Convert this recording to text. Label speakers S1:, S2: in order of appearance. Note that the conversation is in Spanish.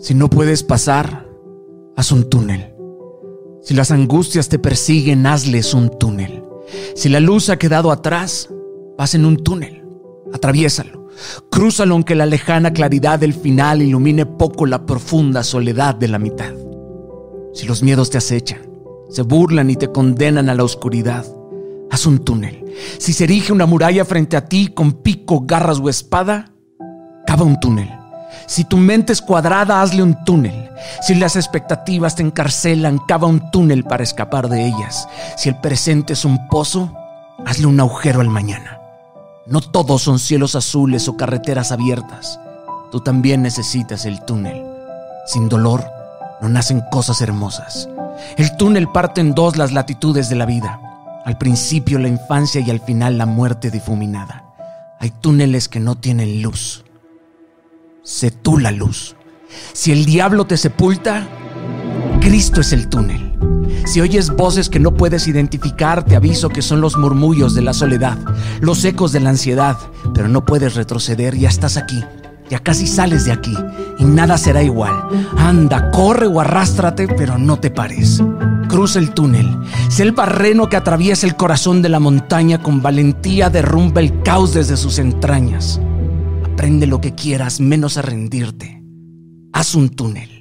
S1: Si no puedes pasar, haz un túnel. Si las angustias te persiguen, hazles un túnel. Si la luz ha quedado atrás, vas en un túnel. Atraviésalo. Crúzalo aunque la lejana claridad del final ilumine poco la profunda soledad de la mitad. Si los miedos te acechan, se burlan y te condenan a la oscuridad, haz un túnel. Si se erige una muralla frente a ti con pico, garras o espada, cava un túnel. Si tu mente es cuadrada, hazle un túnel. Si las expectativas te encarcelan, cava un túnel para escapar de ellas. Si el presente es un pozo, hazle un agujero al mañana. No todos son cielos azules o carreteras abiertas. Tú también necesitas el túnel. Sin dolor, no nacen cosas hermosas. El túnel parte en dos las latitudes de la vida. Al principio la infancia y al final la muerte difuminada. Hay túneles que no tienen luz. Sé tú la luz. Si el diablo te sepulta, Cristo es el túnel. Si oyes voces que no puedes identificar, te aviso que son los murmullos de la soledad, los ecos de la ansiedad, pero no puedes retroceder, ya estás aquí, ya casi sales de aquí y nada será igual. Anda, corre o arrástrate, pero no te pares. Cruza el túnel. Sé el barreno que atraviesa el corazón de la montaña con valentía derrumba el caos desde sus entrañas. Aprende lo que quieras menos a rendirte. Haz un túnel.